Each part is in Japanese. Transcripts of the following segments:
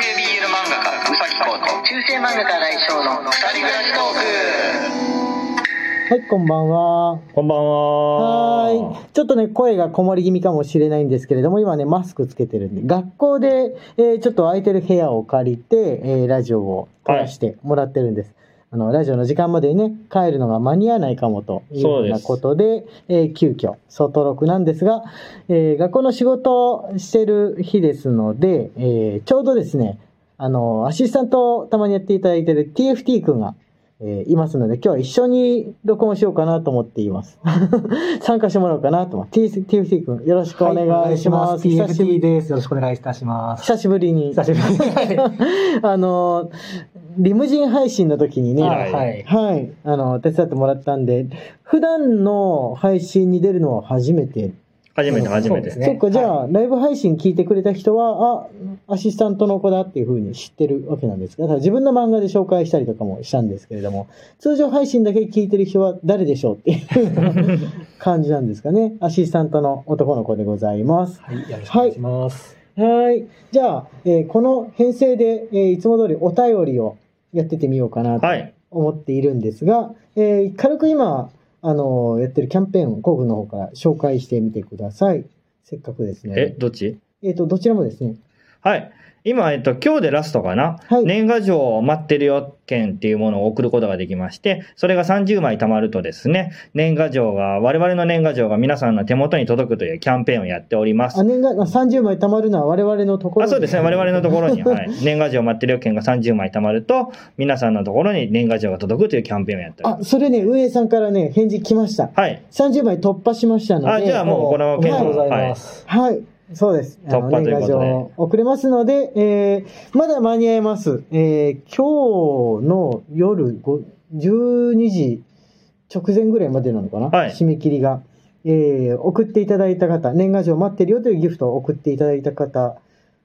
性 BL 漫画家うさぎこと中世漫画家来翔の二人暮らしトークはい、こんばんは。こんばんは。はい。ちょっとね、声がこもり気味かもしれないんですけれども、今ね、マスクつけてるんで、学校で、えーちょっと空いてる部屋を借りて、えーラジオを撮らせてもらってるんです。あの、ラジオの時間までにね、帰るのが間に合わないかもというようなことで、えー急遽、外録なんですが、えー学校の仕事をしてる日ですので、えーちょうどですね、あの、アシスタントをたまにやっていただいてる TFT 君が、えーいますので、今日は一緒に録音しようかなと思っています。参加してもらおうかなと思って。TFT 君、よろしくお願いします。はいお願いし久しぶ TFT りです。よろしくお願いいたします。久しぶりに。久しぶりに。は あの、リムジン配信の時にね、ははいい、あの、手伝ってもらったんで、普段の配信に出るのは初めて。初めて初めて。そうですねそっか、じゃあ、ライブ配信聞いてくれた人は、あ、アシスタントの子だっていう風に知ってるわけなんですが、自分の漫画で紹介したりとかもしたんですけれども、通常配信だけ聞いてる人は誰でしょうっていう 感じなんですかね？アシスタントの男の子でございます。い。よろしくお願いします。はい。じゃあ、えーこの編成で、えーいつも通りお便りをやってってみようかなとはい思っているんですが、えー軽く今、あのーやってるキャンペーンを、工具の方から紹介してみてください。せっかくですね。え、どっち？えっ、と、どちらもですね。はい。今、えっと、今日でラストかな？はい年賀状を待ってるよ券っていうものを送ることができまして、それが30枚貯まるとですね、年賀状が、我々の年賀状が皆さんの手元に届くというキャンペーンをやっておりますあ、。年賀、あ30枚貯まるのは我々のところあそうですね。我々のところに、はい。年賀状待ってるよ券が30枚貯まると、皆さんのところに年賀状が届くというキャンペーンをやっておりあ、ます。それね、運営さんからね、返事来ました。はい。30枚突破しましたので。あ、じゃあもうこの件は、ありがとうございはいま。す。はい。そうです。突破ということで年賀状を送れますので、えー、まだ間に合います。えー、今日の夜ご12時直前ぐらいまでなのかな、はい締め切りが。えー、送っていただいた方、年賀状待ってるよというギフトを送っていただいた方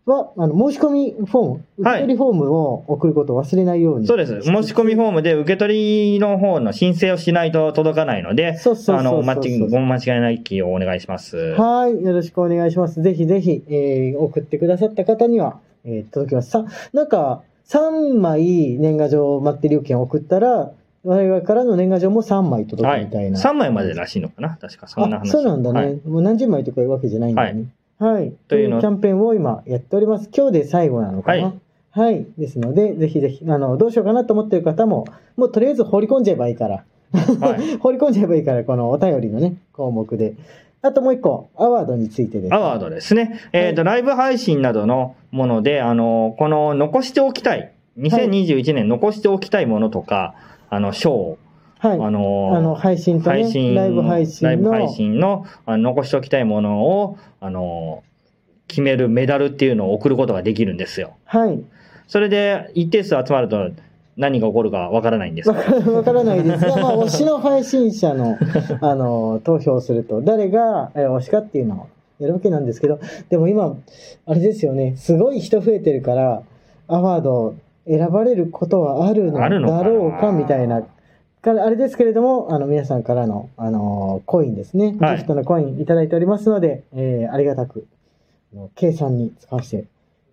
は、あの、申し込みフォーム、受け取りフォームを送ることを忘れないように。そうです。申し込みフォームで受け取りの方の申請をしないと届かないので、そうそうそうそうあの、間違ご間違いないきをお願いします。はい。よろしくお願いします。ぜひぜひ、えー送ってくださった方には、えー届きます。さ、なんか、3枚年賀状待ってる料金を送ったら、我々からの年賀状も3枚届はい。くみたいな。3枚までらしいのかな？確かそんなあ、話。そうなんだね、はいもう何十枚とかいうわけじゃないんだよね。はい。とというのいうキャンペーンを今やっております。今日で最後なのかな。はいはい。ですので、ぜひぜひ、あの、どうしようかなと思ってる方も、もうとりあえず放り込んじゃえばいいから。はい 放り込んじゃえばいいから、このお便りのね、項目で。あともう一個、アワードについてです。アワードですね。えっ、と、ライブ配信などのもので、あの、この残しておきたい、2021年残しておきたいものとか、あの、賞を、はい。あの、あの、配信とね、配信、ライブ配信の、ライブ配信のあの残しておきたいものを、あの、決めるメダルっていうのを送ることができるんですよ。はい。それで一定数集まると何が起こるかわからないんですわからないですが、まあ、推しの配信者の、あの、投票すると、誰がえー推しかっていうのをやるわけなんですけど、でも今、あれですよね、すごい人増えてるから、アワード選ばれることはあるのだろうか、みたいな。からあれですけれども、あの、皆さんからの、あの、コインですね。はいギフトのコインいただいておりますので、えーありがたく、あの計算に使わせて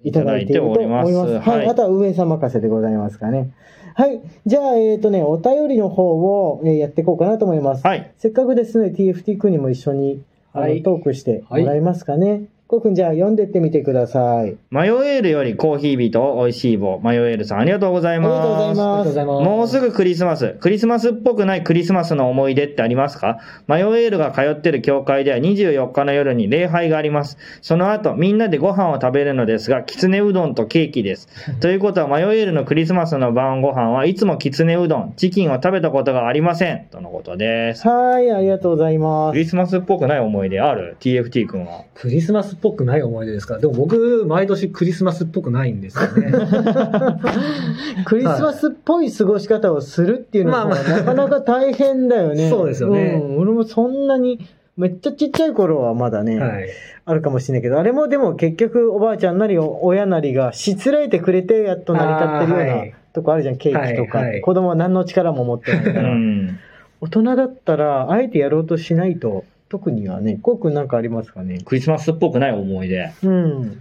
いただいていると思います。いただいておりますはい。はいあとは運営さん任せでございますかね。はい。じゃあ、えっ、とね、お便りの方を、えーやっていこうかなと思います。はい。せっかくですね、TFT 君にも一緒に、あのはいトークしてもらえますかね。こうくん、じゃあ読んでってみてください。マヨエールよりコーヒー人美味しい棒。マヨエールさんありがとうございありがとうございます。ありがとうございます。もうすぐクリスマス。クリスマスっぽくないクリスマスの思い出ってありますか？マヨエールが通ってる教会では24日の夜に礼拝があります。その後、みんなでご飯を食べるのですが、きつねうどんとケーキです。ということは、マヨエールのクリスマスの晩ご飯はいつもきつねうどん、チキンを食べたことがありません。とのことです。はい、ありがとうございます。クリスマスっぽくない思い出ある ?TFT 君は。クリスマスっぽくない思い出ですかでも僕、毎年クリスマスっぽくないんですよね。クリスマスっぽい過ごし方をするっていうのは、まあまあなかなか大変だよね。そうですよねうん、俺もそんなに、めっちゃちっちゃい頃はまだね、はい。あるかもしれないけど、あれもでも結局おばあちゃんなり親なりがしつらえてくれてやっと成り立ってるようなはいとこあるじゃん、ケーキとか。はいはい子供は何の力も持ってないかうら。ん。大人だったら、あえてやろうとしないと、特にはね、こうくんなんかありますかね？クリスマスっぽくない思い出。うん。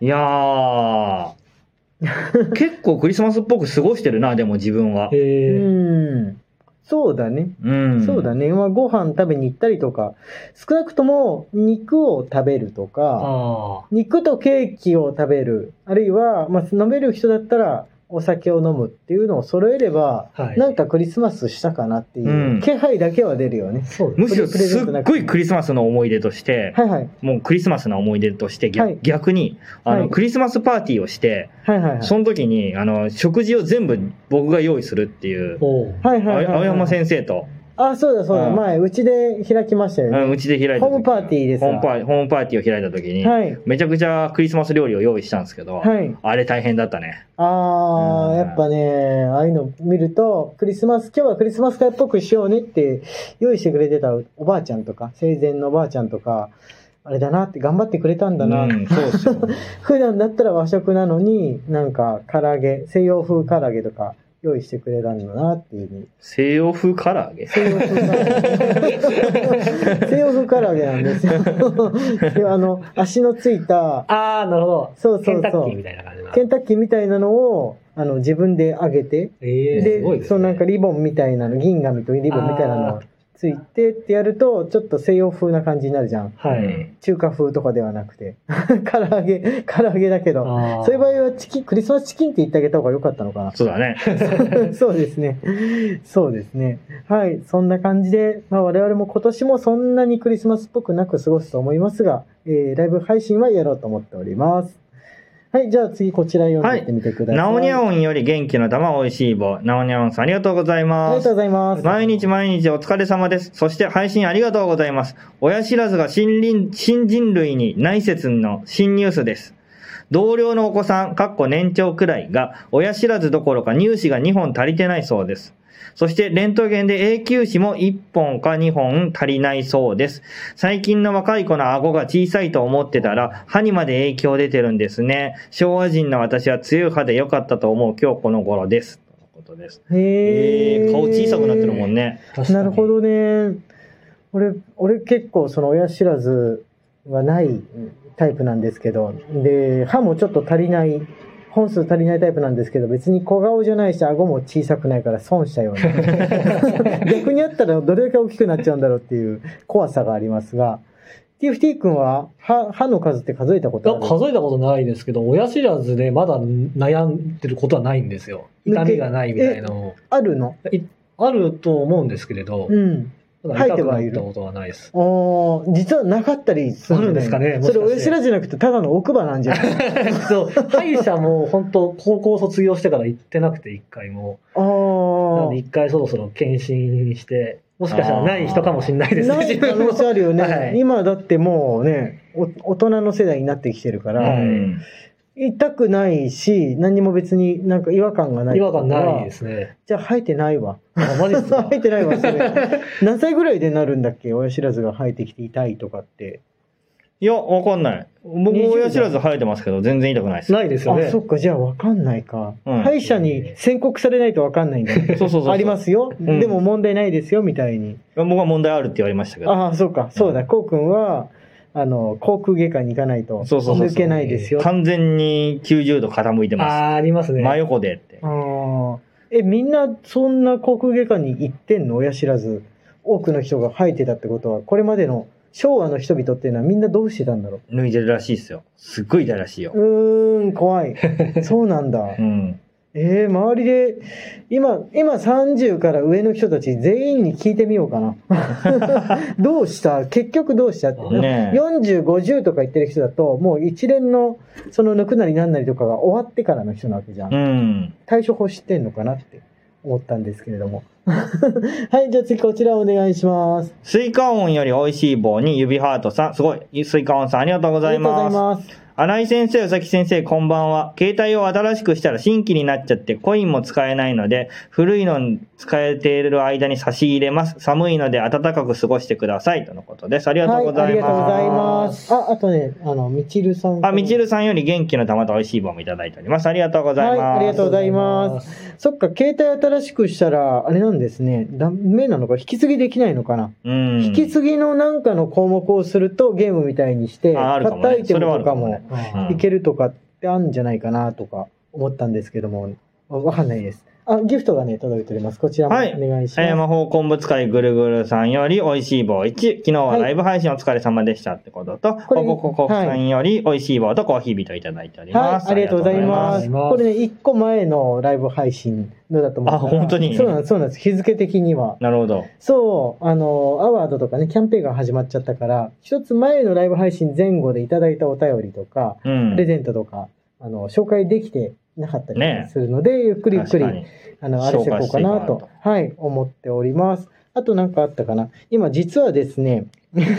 いやー、結構クリスマスっぽく過ごしてるな、でも自分は。うえん。そうだね。うん。そうだね。まあ、ご飯食べに行ったりとか、少なくとも肉を食べるとか、あ肉とケーキを食べる、あるいは、まあ、飲める人だったら、お酒を飲むっていうのを揃えれば、はいなんかクリスマスしたかなっていううん気配だけは出るよねうです。むしろすっごいクリスマスの思い出として、はいはい。もうクリスマスの思い出として逆,、はい逆にあの、はいクリスマスパーティーをして、はいはいはい。その時にあの食事を全部僕が用意するっていうはいはいはいはい。青山先生と、あ、そうだそうだ。うん前、うちで開きましたようんね。うちで開いた時ホームパーティーですわホームパーホームパーティーを開いた時に、はい。めちゃくちゃクリスマス料理を用意したんですけど、はい。あれ大変だったね。あー、うんやっぱね、ああいうの見ると、クリスマス、今日はクリスマス会っぽくしようねって用意してくれてたおばあちゃんとか、生前のおばあちゃんとか、あれだなって頑張ってくれたんだな。うん、そうっすよ。普段だったら和食なのに、なんか唐揚げ、西洋風唐揚げとか用意してくれたんだなっていうふうに。西洋風唐揚げ？西洋風唐揚げ。西洋風唐揚げなんですよ。であの、足のついた、ああ、なるほど。そうそうそうケンタッキーみたいな感じな。ケンタッキーみたいなのを、あの、自分で揚げて、ええで、すごいですね。そのなんかリボンみたいなの、銀紙とリボンみたいなのついてってやると、ちょっと西洋風な感じになるじゃん。はい。うん中華風とかではなくて。唐揚げ、唐揚げだけど。そういう場合はチキン、クリスマスチキンって言ってあげた方が良かったのかな。そうだね。そうですね。そうですね。はい。そんな感じで、まあ我々も今年もそんなにクリスマスっぽくなく過ごすと思いますが、えー、ライブ配信はやろうと思っております。はい。じゃあ次こちら読んでいってみてください。ナオニャオンより元気の玉おいしい棒。ナオニャオンさんありがとうございありますがとう。ございます。毎日毎日お疲れ様です。そして配信ありがとうございます。親知らずが新林新人類に内説の新ニュースです。同僚のお子さん、かっこ年長くらいが、親知らずどころか乳歯が2本足りてないそうです。そして、レントゲンで永久歯も1本か2本足りないそうです。最近の若い子の顎が小さいと思ってたら、歯にまで影響出てるんですね。昭和人の私は強い歯で良かったと思う今日この頃です。とのことです。へーえー、顔小さくなってるもんね。なるほ。どね。俺、俺結構その親知らずはないタイプなんですけど、で、歯もちょっと足りない、本数足りないタイプなんですけど、別に小顔じゃないし、顎も小さくないから損したような。逆にあったらどれだけ大きくなっちゃうんだろうっていう怖さがありますが、TFT 君は歯歯の数って数えたことある？数えたことないですけど、親知らずでまだ悩んでることはないんですよ。痛みがないみたいなのも。あるの？いあると思うんですけれど、うん。ただ生えてはいる。ことはないです。実はなかったりするんですかねそれ親知らずじゃなくてただの奥歯なんじゃない？そう、歯医者も本当高校卒業してから行ってなくて、一回も。あなあので一回そろそろ検診して、もしかしたらない人かもしれないですね、ない可能性あるよね、はい。今だってもうねお大人の世代になってきてるから、うん痛くないし何も別になんか違和感がない。違和感ないですね。じゃあ生えてないわ。あ、マジですか？生えてないわそれ。何歳ぐらいでなるんだっけ？親知らずが生えてきて痛いとかって。いや、わかんない。僕、20親知らず生えてますけど、全然痛くないです。ないですよね。あそっかじゃあ分かんないか、うん。歯医者に宣告されないと分かんないんだ そうそうそうそう。ありますよ、ん。でも問題ないですよみたいに。僕は問題あるって言われましたけど。ああそうか。そうだ。こうくんはあの口腔外科に行かないとそうそうそうそう抜けないですよ完全に90度傾いてまあー、ありますす。ね。真横でって。え、みんなそんな口腔外科に行ってんの？親知らず。多くの人が生えてたってことは、これまでの昭和の人々っていうのはみんなどうしてたんだろ抜いてるらしいですよ。すっごい痛いらしいよう。。うーん、怖い。そうなんだう。ん。えー、周りで、今、今30から上の人たち全員に聞いてみようかな。どうした？結局どうしたって。ねえ40、50とか言ってる人だと、もう一連の、その抜くなりなんなりとかが終わってからの人なわけじゃん。うん。対処法知ってんのかなって思ったんですけれども。はい、じゃあ次こちらお願いします。スイカ音より美味しい棒に指ハートさん、すごい。スイカ音さんありがとうございありがとうございます。新井先生、宇崎先生、こんばんは。携帯を新しくしたら新規になっちゃってコインも使えないので、古いのに使えている間に差し入れます。寒いので暖かく過ごしてください。とのことです。ありがとうございます。はい、ありがとうございます。あ、あとね、あの、みちるさん。あ、みちるさんより元気の玉と美味しい棒もいただいております。ありがとうございます。はい、ありがとうございます。そっか、携帯新しくしたら、あれなんですね。ダメなのか引き継ぎできないのかな、うん。引き継ぎのなんかの項目をするとゲームみたいにして、ああるかもね買ったアイテムとかもいけるとかってあるんじゃないかなとか思ったんですけども、わかんないです。あ、ギフトがね、届いております。こちらもおはい。願いします。えー魔法昆布使いぐるぐるさんより、美味しい棒1。昨日はライブ配信お疲れ様でしたってことと、これココココフさんより、美味しい棒とコーヒービトいただいております。はい、ありがとうございます。これね、1個前のライブ配信のだと思う。あ本当に？そうなんです、そうなんです。日付的には。なるほど。そう、あの、アワードとかね、キャンペーンが始まっちゃったから、一つ前のライブ配信前後でいただいたお便りとか、うん。プレゼントとか、あの、紹介できてなかったりねするので、ゆっくりゆっくりあの、あれしていこうかなと、はい、思っております。あとなんかあったかな今実はですね、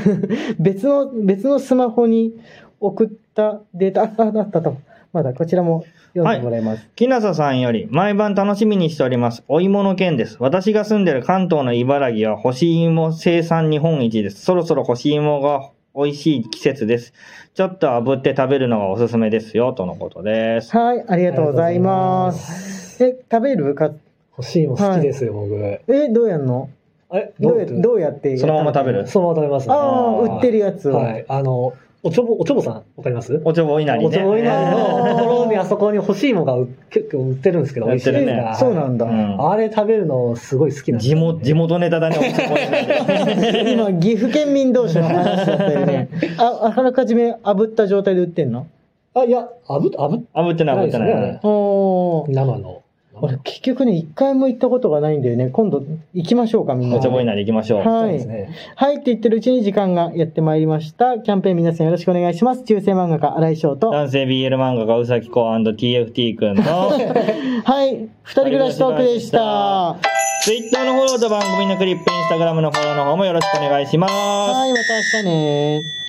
別の、別のスマホに送ったデータ、あ、ったと。まだこちらも読んでもらいます。きなささんより、毎晩楽しみにしております。お芋の件です。私が住んでる関東の茨城は干し芋生産日本一です。そろそろ干し芋が美味しい季節です。ちょっと炙って食べるのがおすすめですよ、とのことです。はい、ありがとうございます。え、食べるか、欲しいも好きですよ、僕。え、どうやんの？え、どうやどうどうやってそのまま食べるそのまま食べますね。ああ、売ってるやつを。はい。あの、おちょぼ、おちょぼさん、わかります？おちょぼいなりね。おちょぼいなりのところにあそこに欲しいものがう結構売ってるんですけど、美味しい売ってるねはいそうなんだ。うんあれ食べるのすごい好きなんですね元、地元ネタだね、おちょぼいなり。今、岐阜県民同士の話だったよね。あ、あらかじめ炙った状態で売ってんの？あ、いや、あぶ、あぶ、炙ってない、炙ってなない。生の。俺、結局ね、一回も行ったことがないんだよね。今度、行きましょうか、みんなで。おちょぼいなり行きましょう。はいそうです。ね。はいって言ってるうちに時間がやってまいりました。キャンペーン皆さんよろしくお願いします。中世漫画家、荒井翔と。は男性 BL 漫画家うさきこ &TFT くんの、い。二人暮らしトークでした。Twitter のフォローと番組のクリップ、Instagram のフォローの方もよろしくお願いします。はい、また明日ね